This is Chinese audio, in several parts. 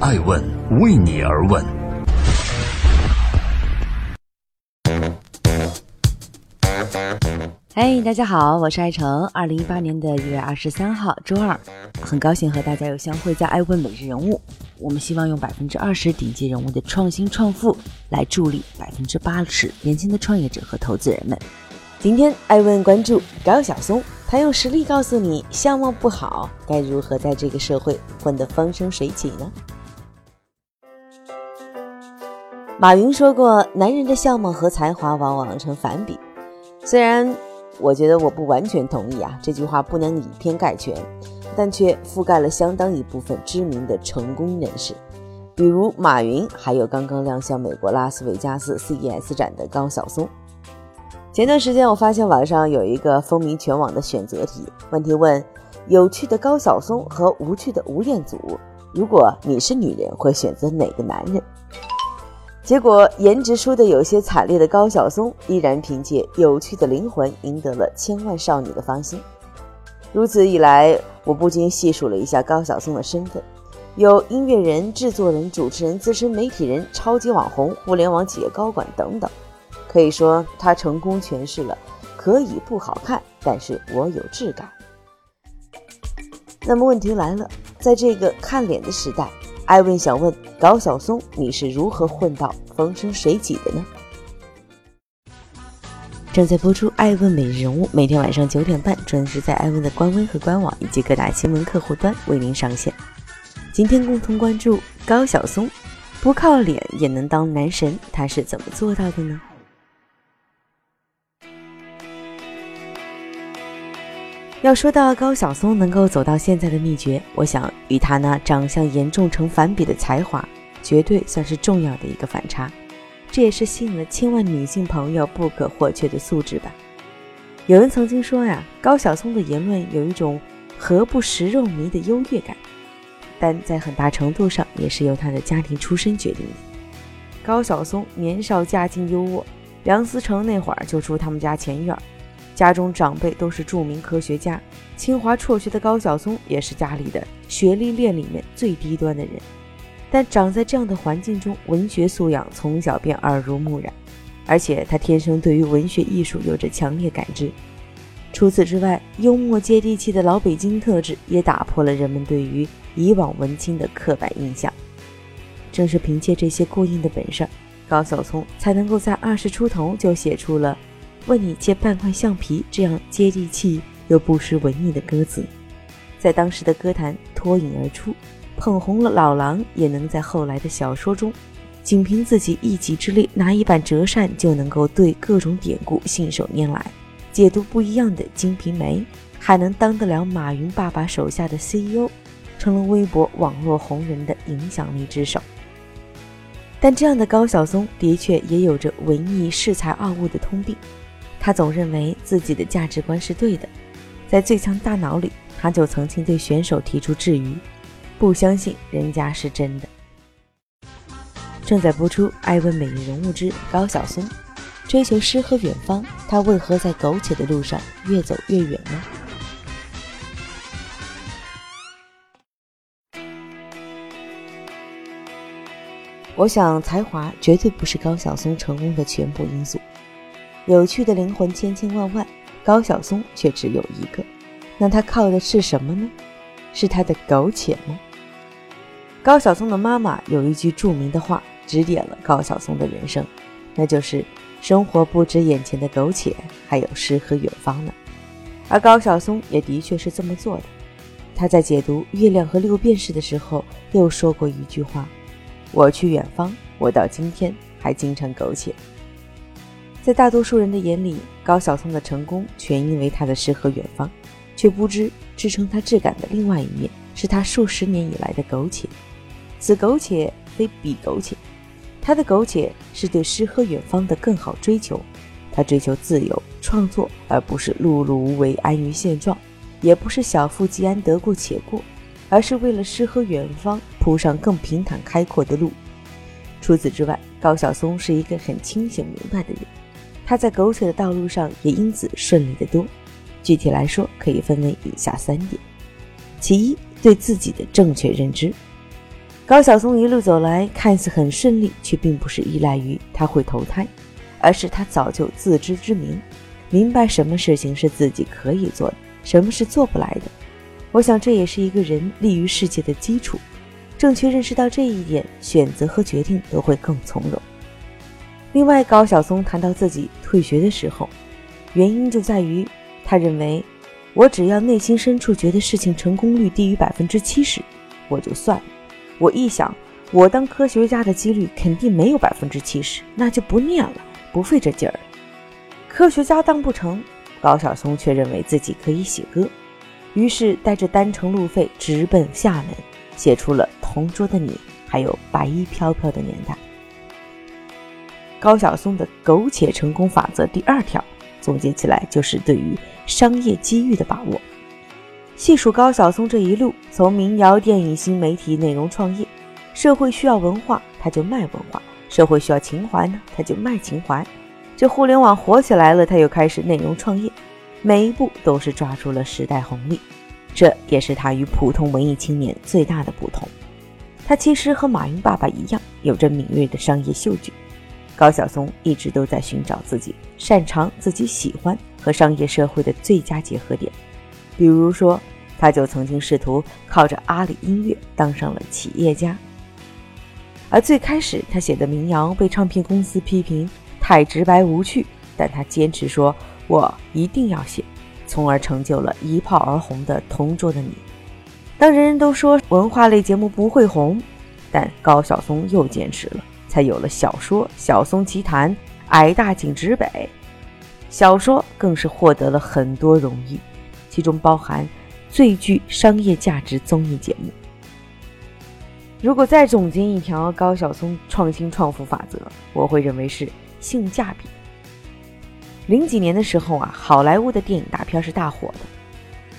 爱问为你而问。嗨，大家好，我是爱成。二零一八年的一月二十三号，周二，很高兴和大家又相会在爱问每日人物。我们希望用百分之二十顶级人物的创新创富，来助力百分之八十年轻的创业者和投资人们。今天爱问关注高晓松，他用实力告诉你，相貌不好，该如何在这个社会混得风生水起呢？马云说过，男人的相貌和才华往往成反比。虽然我觉得我不完全同意啊，这句话不能以偏概全，但却覆盖了相当一部分知名的成功人士，比如马云，还有刚刚亮相美国拉斯维加斯 CES 展的高晓松。前段时间我发现网上有一个风靡全网的选择题，问题问：有趣的高晓松和无趣的吴彦祖，如果你是女人，会选择哪个男人？结果，颜值输得有些惨烈的高晓松，依然凭借有趣的灵魂赢得了千万少女的芳心。如此一来，我不禁细数了一下高晓松的身份：有音乐人、制作人、主持人、资深媒体人、超级网红、互联网企业高管等等。可以说，他成功诠释了“可以不好看，但是我有质感”。那么问题来了，在这个看脸的时代。艾问想问高晓松，你是如何混到风生水起的呢？正在播出《艾问每日人物》，每天晚上九点半准时在艾问的官微和官网以及各大新闻客户端为您上线。今天共同关注高晓松，不靠脸也能当男神，他是怎么做到的呢？要说到高晓松能够走到现在的秘诀，我想与他那长相严重成反比的才华，绝对算是重要的一个反差。这也是吸引了千万女性朋友不可或缺的素质吧。有人曾经说呀，高晓松的言论有一种“何不食肉糜”的优越感，但在很大程度上也是由他的家庭出身决定的。高晓松年少家境优渥，梁思成那会儿就住他们家前院。家中长辈都是著名科学家，清华辍学的高晓松也是家里的学历链里面最低端的人。但长在这样的环境中，文学素养从小便耳濡目染，而且他天生对于文学艺术有着强烈感知。除此之外，幽默接地气的老北京特质也打破了人们对于以往文青的刻板印象。正是凭借这些过硬的本事，高晓松才能够在二十出头就写出了。问你借半块橡皮，这样接地气又不失文艺的歌词，在当时的歌坛脱颖而出，捧红了老狼，也能在后来的小说中，仅凭自己一己之力拿一把折扇就能够对各种典故信手拈来，解读不一样的《金瓶梅》，还能当得了马云爸爸手下的 CEO，成了微博网络红人的影响力之首。但这样的高晓松的确也有着文艺恃才傲物的通病。他总认为自己的价值观是对的，在最强大脑里，他就曾经对选手提出质疑，不相信人家是真的。正在播出《爱问每日人物之高晓松》，追求诗和远方，他为何在苟且的路上越走越远呢？我想，才华绝对不是高晓松成功的全部因素。有趣的灵魂千千万万，高晓松却只有一个。那他靠的是什么呢？是他的苟且吗？高晓松的妈妈有一句著名的话，指点了高晓松的人生，那就是“生活不止眼前的苟且，还有诗和远方呢。”而高晓松也的确是这么做的。他在解读《月亮和六便士》的时候，又说过一句话：“我去远方，我到今天还经常苟且。”在大多数人的眼里，高晓松的成功全因为他的诗和远方，却不知支撑他质感的另外一面是他数十年以来的苟且。此苟且非彼苟且，他的苟且是对诗和远方的更好追求。他追求自由创作，而不是碌碌无为安于现状，也不是小富即安得过且过，而是为了诗和远方铺上更平坦开阔的路。除此之外，高晓松是一个很清醒明白的人。他在苟且的道路上也因此顺利得多。具体来说，可以分为以下三点：其一，对自己的正确认知。高晓松一路走来，看似很顺利，却并不是依赖于他会投胎，而是他早就自知之明，明白什么事情是自己可以做的，什么是做不来的。我想这也是一个人立于世界的基础。正确认识到这一点，选择和决定都会更从容。另外，高晓松谈到自己退学的时候，原因就在于他认为，我只要内心深处觉得事情成功率低于百分之七十，我就算了。我一想，我当科学家的几率肯定没有百分之七十，那就不念了，不费这劲儿。科学家当不成，高晓松却认为自己可以写歌，于是带着单程路费直奔厦门，写出了《同桌的你》，还有《白衣飘飘的年代》。高晓松的苟且成功法则第二条，总结起来就是对于商业机遇的把握。细数高晓松这一路，从民谣、电影、新媒体、内容创业，社会需要文化，他就卖文化；社会需要情怀呢，他就卖情怀。这互联网火起来了，他又开始内容创业，每一步都是抓住了时代红利。这也是他与普通文艺青年最大的不同。他其实和马云爸爸一样，有着敏锐的商业嗅觉。高晓松一直都在寻找自己擅长、自己喜欢和商业社会的最佳结合点。比如说，他就曾经试图靠着阿里音乐当上了企业家，而最开始他写的民谣被唱片公司批评太直白无趣，但他坚持说：“我一定要写”，从而成就了一炮而红的《同桌的你》。当人人都说文化类节目不会红，但高晓松又坚持了，才有了小说《小松奇谈》《矮大紧直北》，小说更是获得了很多荣誉。其中包含最具商业价值综艺节目。如果再总结一条高晓松创新创富法则，我会认为是性价比。零几年的时候啊，好莱坞的电影大片是大火的，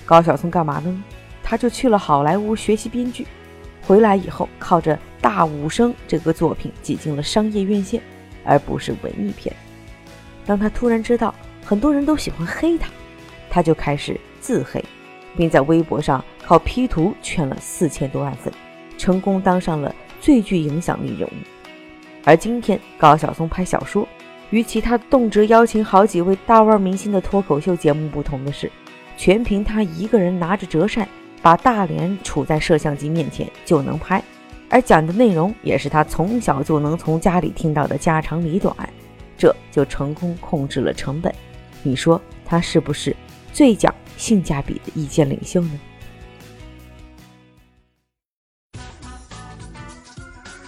高晓松干嘛呢？他就去了好莱坞学习编剧，回来以后靠着《大武生》这个作品挤进了商业院线，而不是文艺片。当他突然知道很多人都喜欢黑他，他就开始。自黑，并在微博上靠 P 图圈了四千多万粉，成功当上了最具影响力人物。而今天高晓松拍小说，与其他动辄邀请好几位大腕明星的脱口秀节目不同的是，全凭他一个人拿着折扇，把大脸杵在摄像机面前就能拍，而讲的内容也是他从小就能从家里听到的家长里短，这就成功控制了成本。你说他是不是最讲？性价比的意见领袖呢？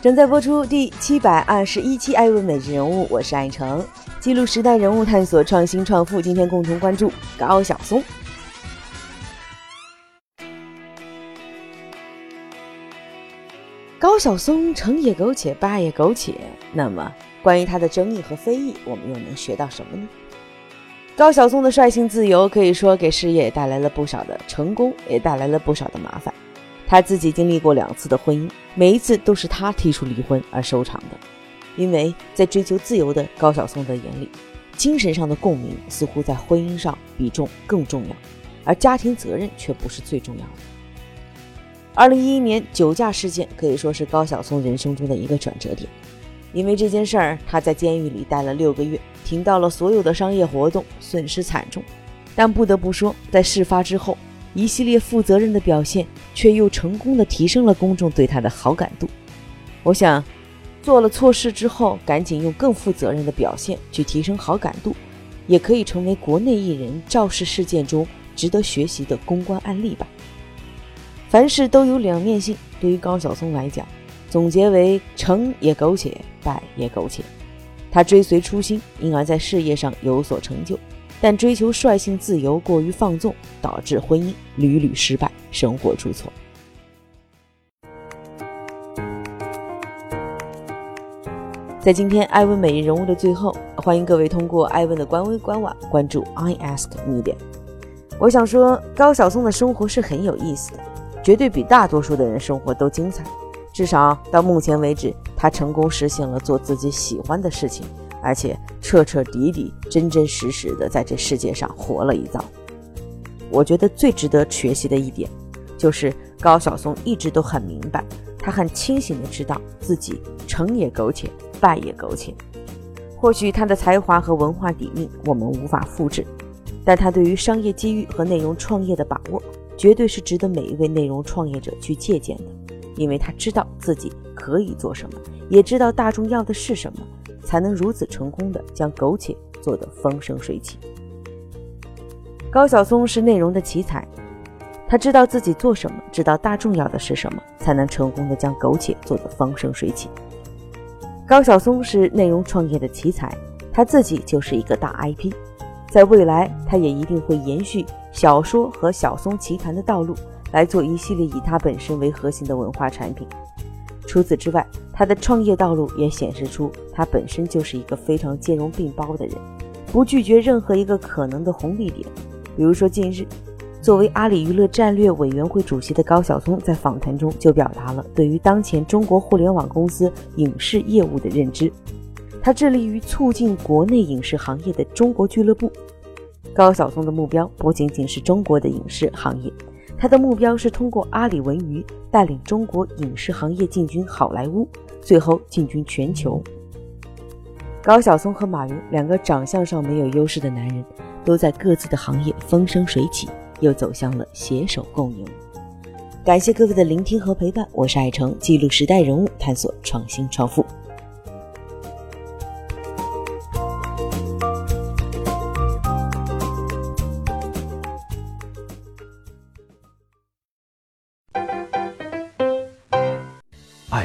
正在播出第七百二十一期《艾问每日人物》，我是艾诚，记录时代人物，探索创新创富。今天共同关注高晓松。高晓松成也苟且，败也苟且。那么，关于他的争议和非议，我们又能学到什么呢？高晓松的率性自由，可以说给事业带来了不少的成功，也带来了不少的麻烦。他自己经历过两次的婚姻，每一次都是他提出离婚而收场的。因为在追求自由的高晓松的眼里，精神上的共鸣似乎在婚姻上比重更重要，而家庭责任却不是最重要的。二零一一年酒驾事件可以说是高晓松人生中的一个转折点。因为这件事儿，他在监狱里待了六个月，停到了所有的商业活动，损失惨重。但不得不说，在事发之后，一系列负责任的表现，却又成功的提升了公众对他的好感度。我想，做了错事之后，赶紧用更负责任的表现去提升好感度，也可以成为国内艺人肇事事件中值得学习的公关案例吧。凡事都有两面性，对于高晓松来讲。总结为成也苟且，败也苟且。他追随初心，因而在事业上有所成就，但追求率性自由过于放纵，导致婚姻屡屡失败，生活出错。在今天艾问每日人物的最后，欢迎各位通过艾问的官微官网关注 I Ask Media。我想说，高晓松的生活是很有意思的，绝对比大多数的人生活都精彩。至少到目前为止，他成功实现了做自己喜欢的事情，而且彻彻底底、真真实实的在这世界上活了一遭。我觉得最值得学习的一点，就是高晓松一直都很明白，他很清醒的知道自己成也苟且，败也苟且。或许他的才华和文化底蕴我们无法复制，但他对于商业机遇和内容创业的把握，绝对是值得每一位内容创业者去借鉴的。因为他知道自己可以做什么，也知道大众要的是什么，才能如此成功的将苟且做得风生水起。高晓松是内容的奇才，他知道自己做什么，知道大众要的是什么，才能成功的将苟且做得风生水起。高晓松是内容创业的奇才，他自己就是一个大 IP，在未来他也一定会延续小说和小松奇谈的道路，来做一系列以他本身为核心的文化产品。除此之外，他的创业道路也显示出他本身就是一个非常兼容并包的人，不拒绝任何一个可能的红利点。比如说，近日，作为阿里娱乐战略委员会主席的高晓松在访谈中就表达了对于当前中国互联网公司影视业务的认知。他致力于促进国内影视行业的中国俱乐部。高晓松的目标不仅仅是中国的影视行业，他的目标是通过阿里文娱带领中国影视行业进军好莱坞，最后进军全球。高晓松和马云两个长相上没有优势的男人。都在各自的行业风生水起，又走向了携手共赢。感谢各位的聆听和陪伴，我是爱成，记录时代人物，探索创新创富。